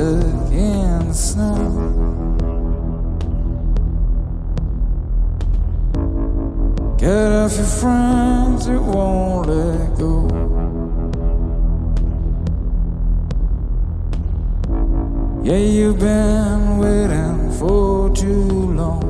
stuck in the snow. Get off your friends, it won't let go. Yeah, you've been waiting for too long.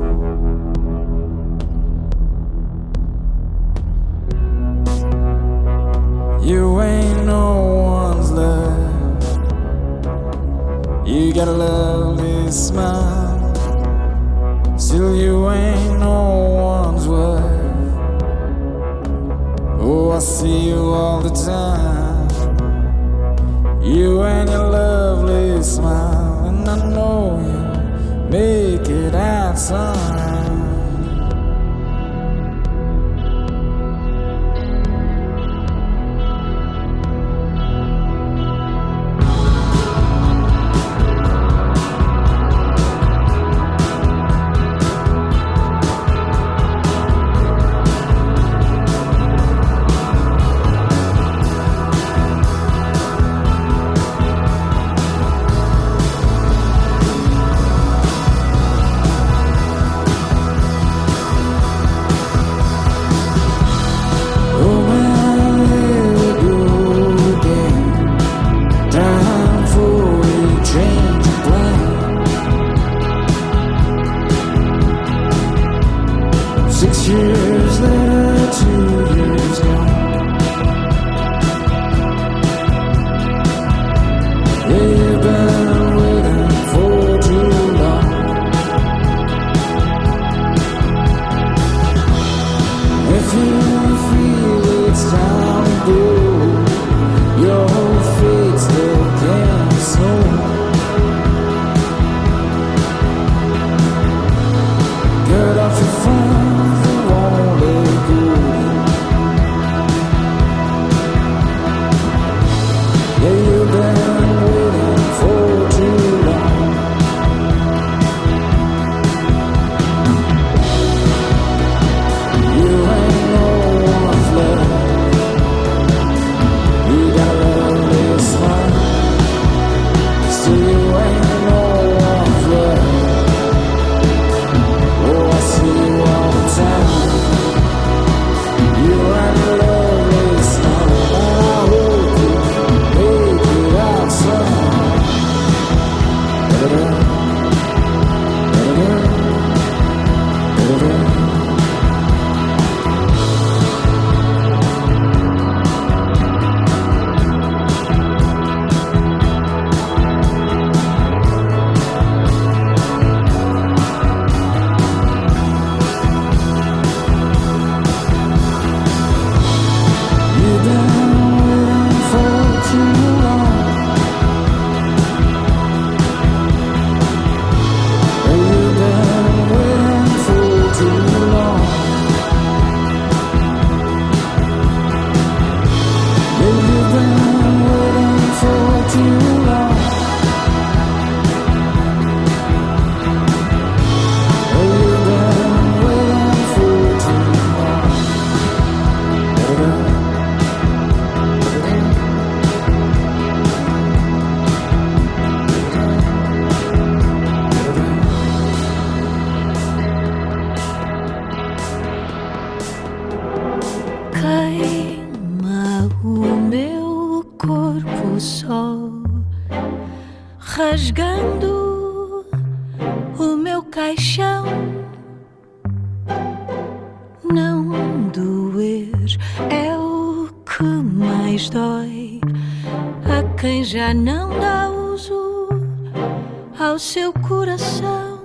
ao seu coração.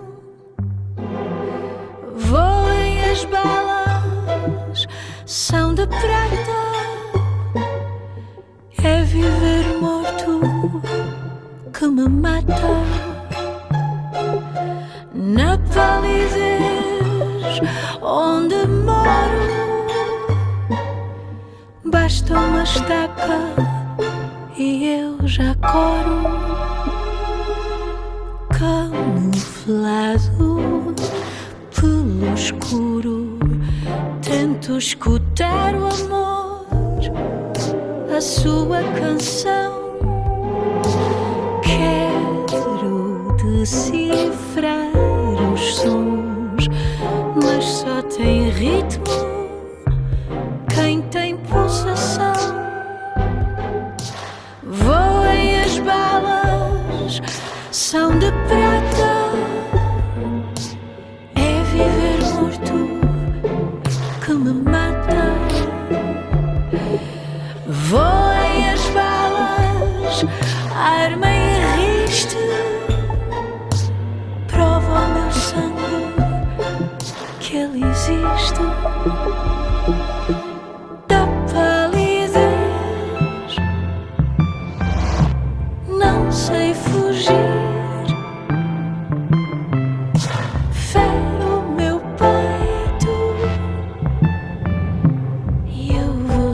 Voem as balas, são de prata. É viver morto que me mata. Na palidez onde moro, basta uma estaca e eu já coro. pelado pelo escuro. Tento escutar o amor, a sua canção. Quero decifrar os sons, mas só tem ritmo quem tem pulsação. Voem as balas, são de prata.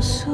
so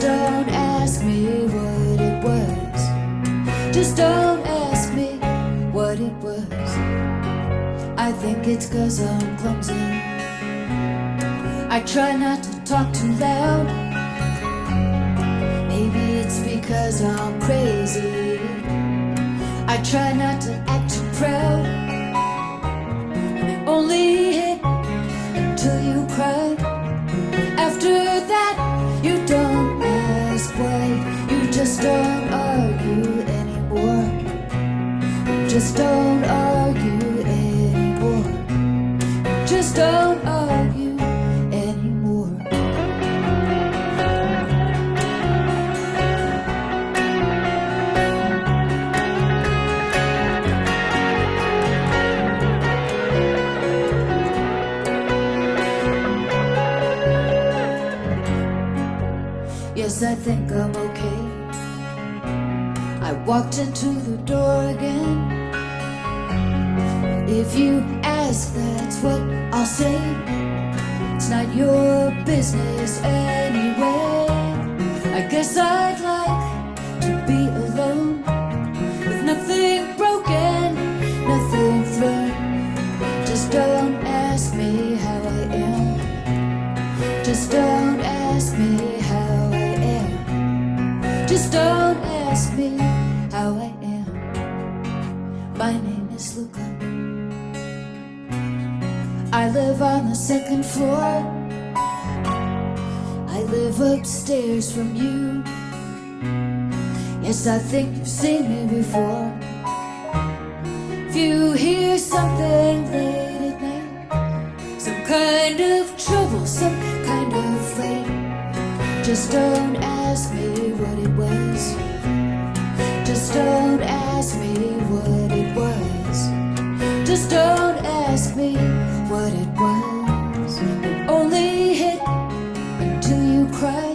Don't ask me what it was. Just don't ask me what it was. I think it's cause I'm clumsy. I try not to talk too loud. Maybe it's because I'm crazy. I try not to act too proud. And only hit until you cry. Don't argue anymore. Just don't argue anymore. Yes, I think I'm okay. I walked into If you ask, that's what I'll say. It's not your business anyway. I guess I'd I live on the second floor. I live upstairs from you. Yes, I think you've seen me before. If you hear something late at night, some kind of trouble, some kind of fight, just don't ask me what it was. Just don't ask me what it was. Just don't ask me what it was. Only hit until you cry.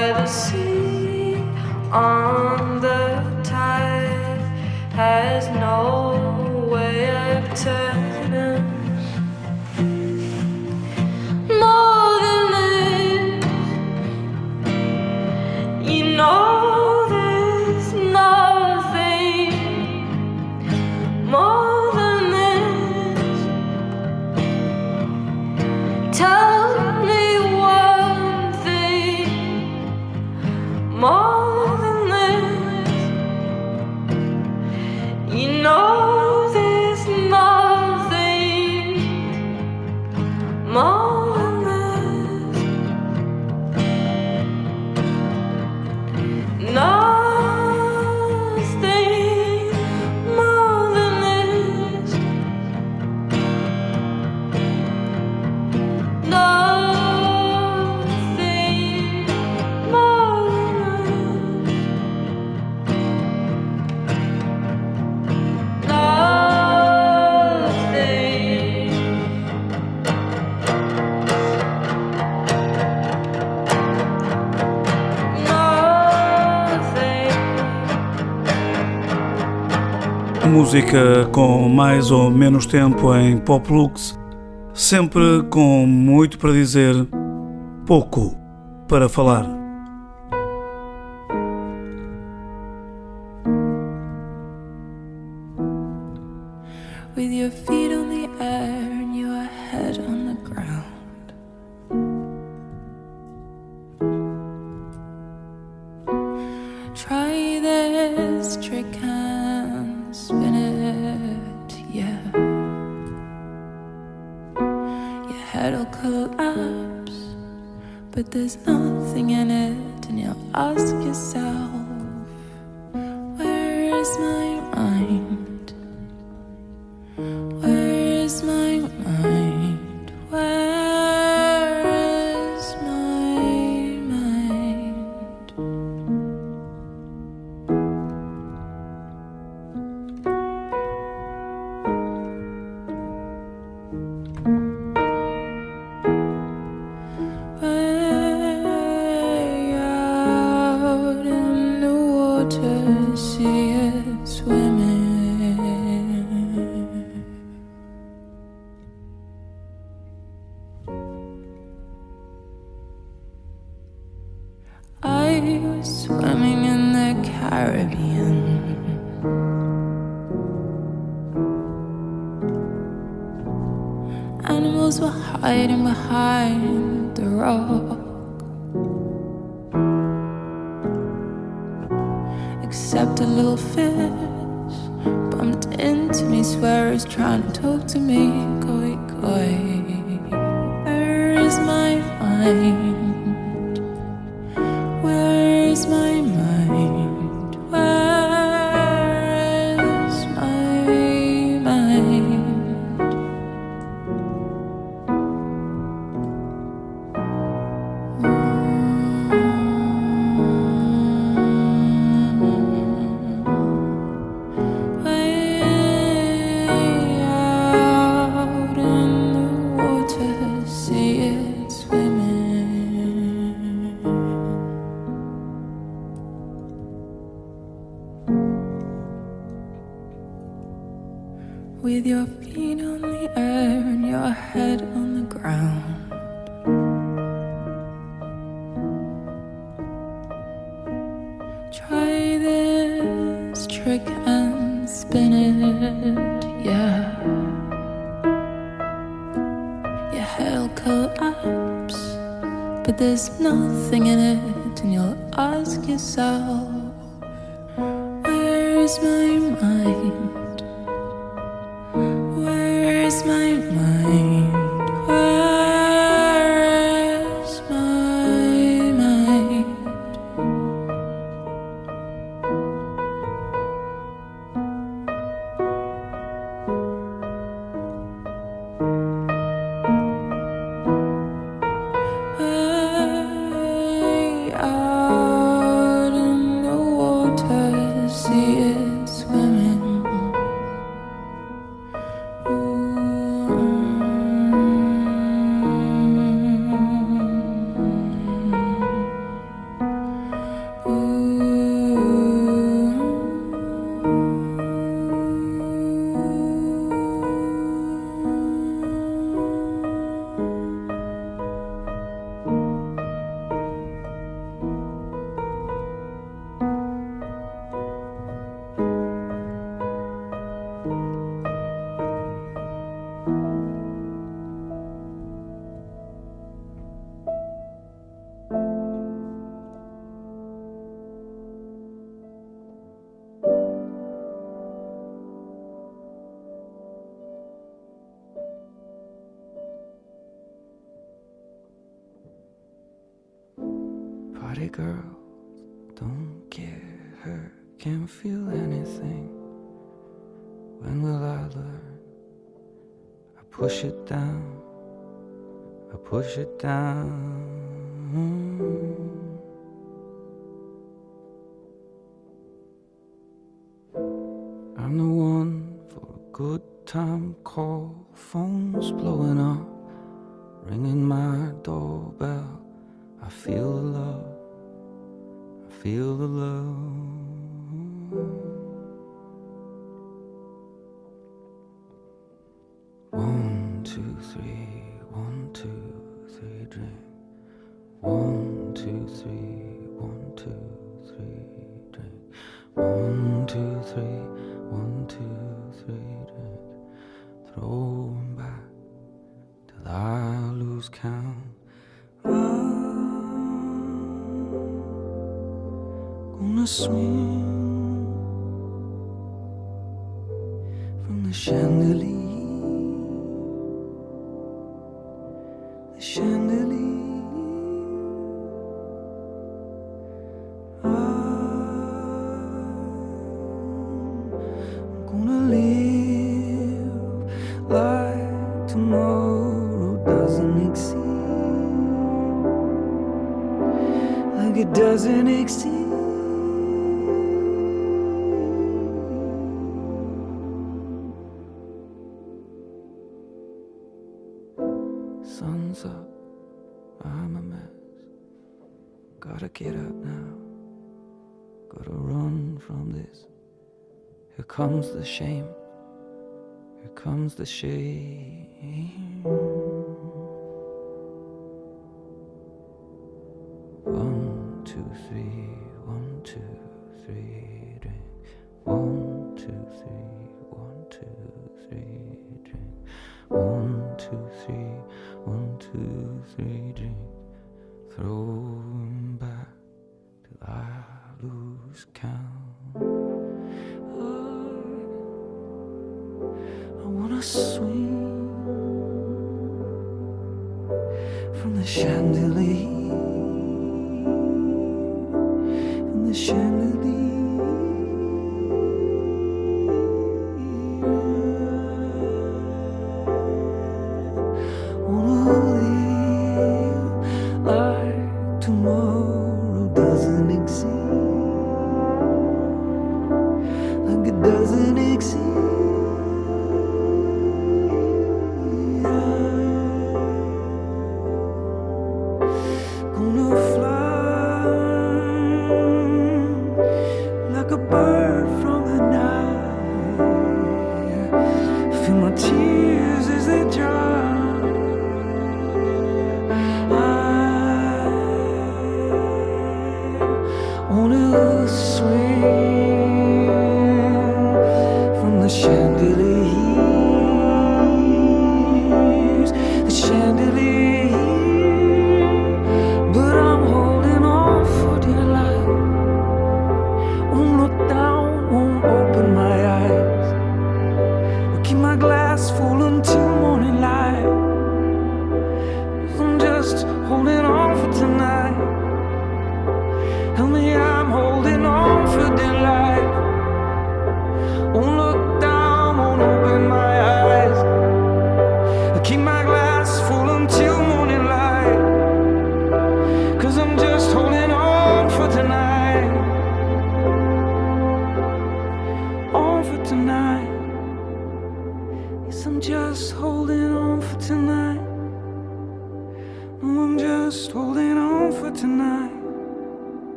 by the sea on the tide has no way of turning. Música com mais ou menos tempo em pop lux, sempre com muito para dizer, pouco para falar. With your feet on the air and your head on down. I'm the one for a good time call, phones blowing I lose count. I'm gonna swing from the chandelier.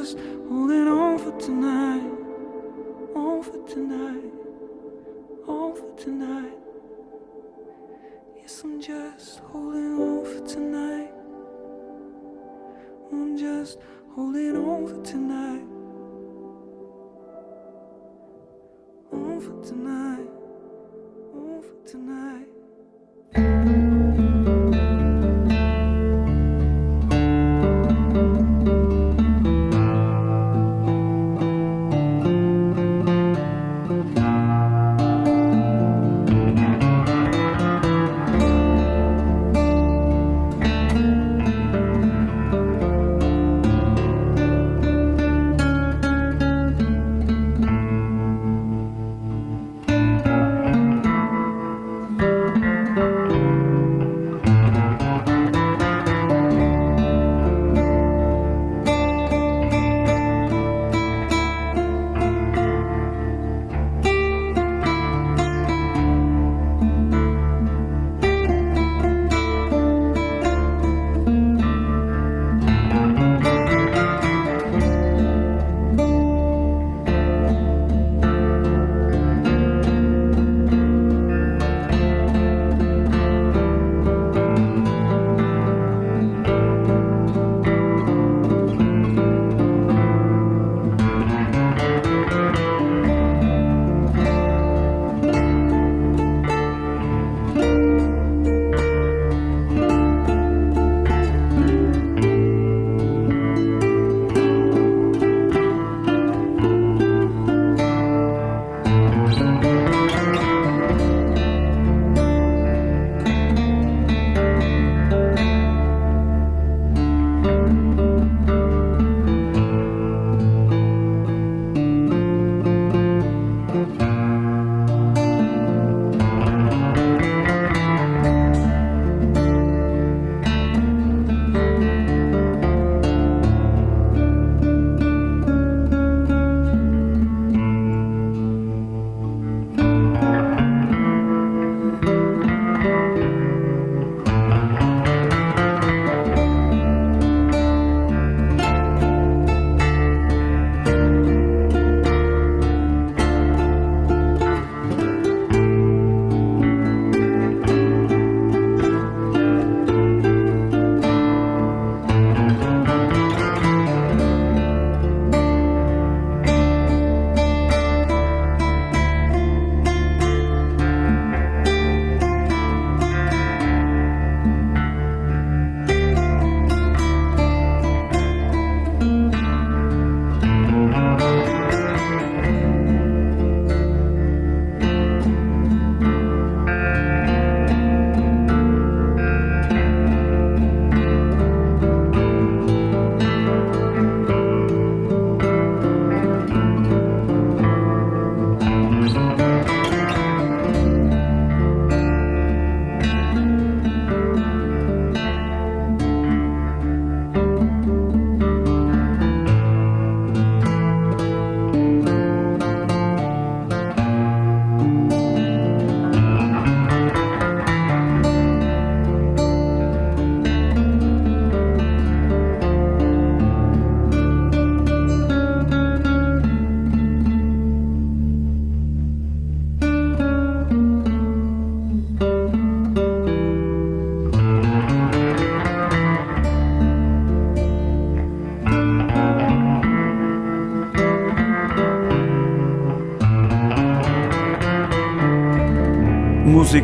just holding on for tonight, on for tonight, on for tonight. Yes, I'm just holding on for tonight. I'm just holding on for tonight, on for tonight.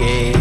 Your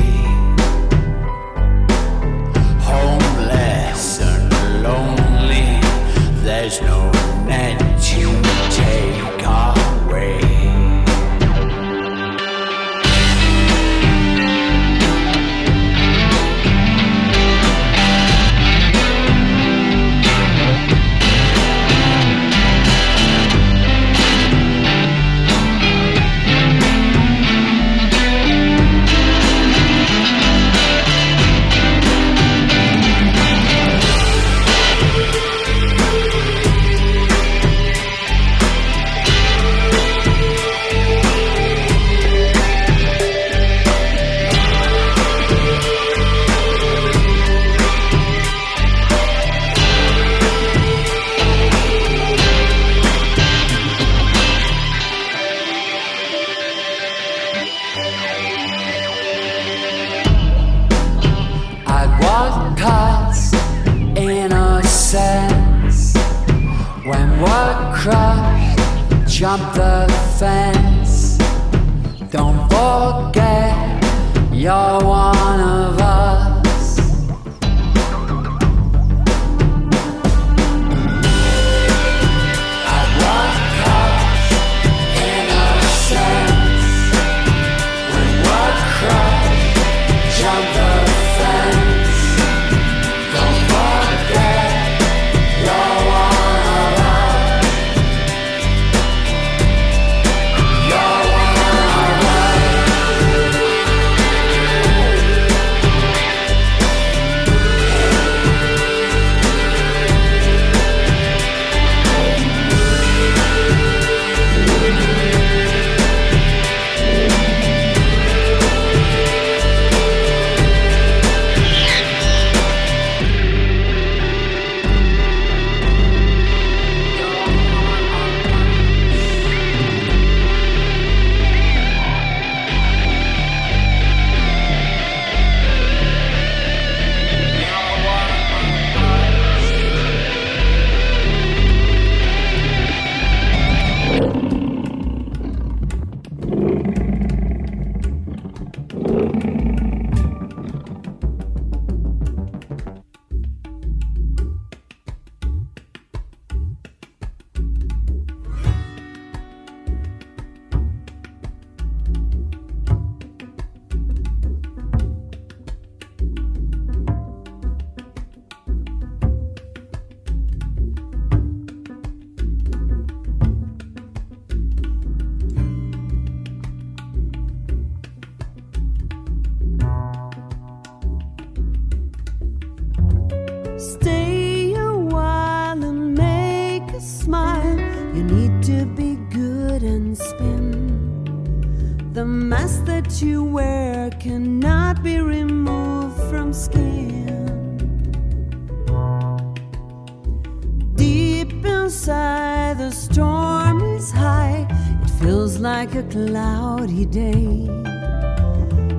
Deep inside, the storm is high. It feels like a cloudy day.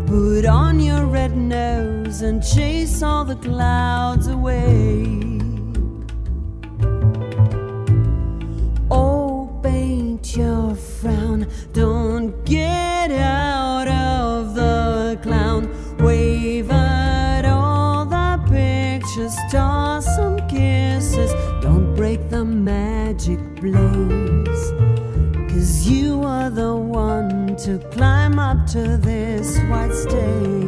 Put on your red nose and chase all the clouds away. up to this white stage.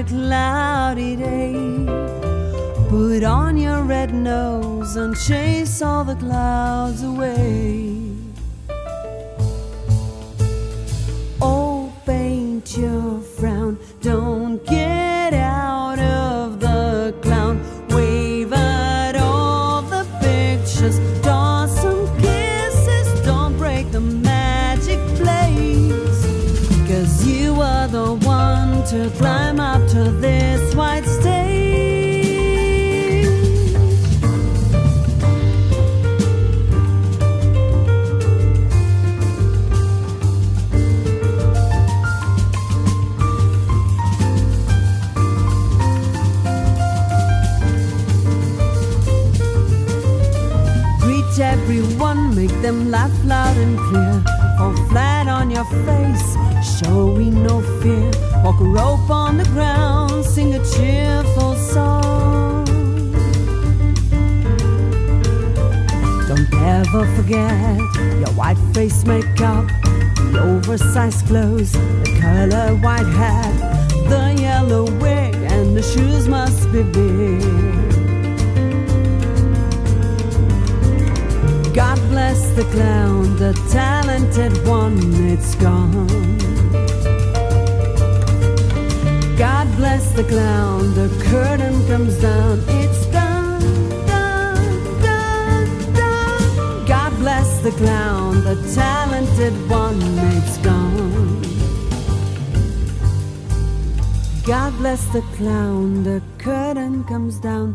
A cloudy day. Put on your red nose and chase all the clouds away. Talented one, it's gone. God bless the clown, the curtain comes down, it's done, done, done, done. God bless the clown, the talented one, it's gone. God bless the clown, the curtain comes down,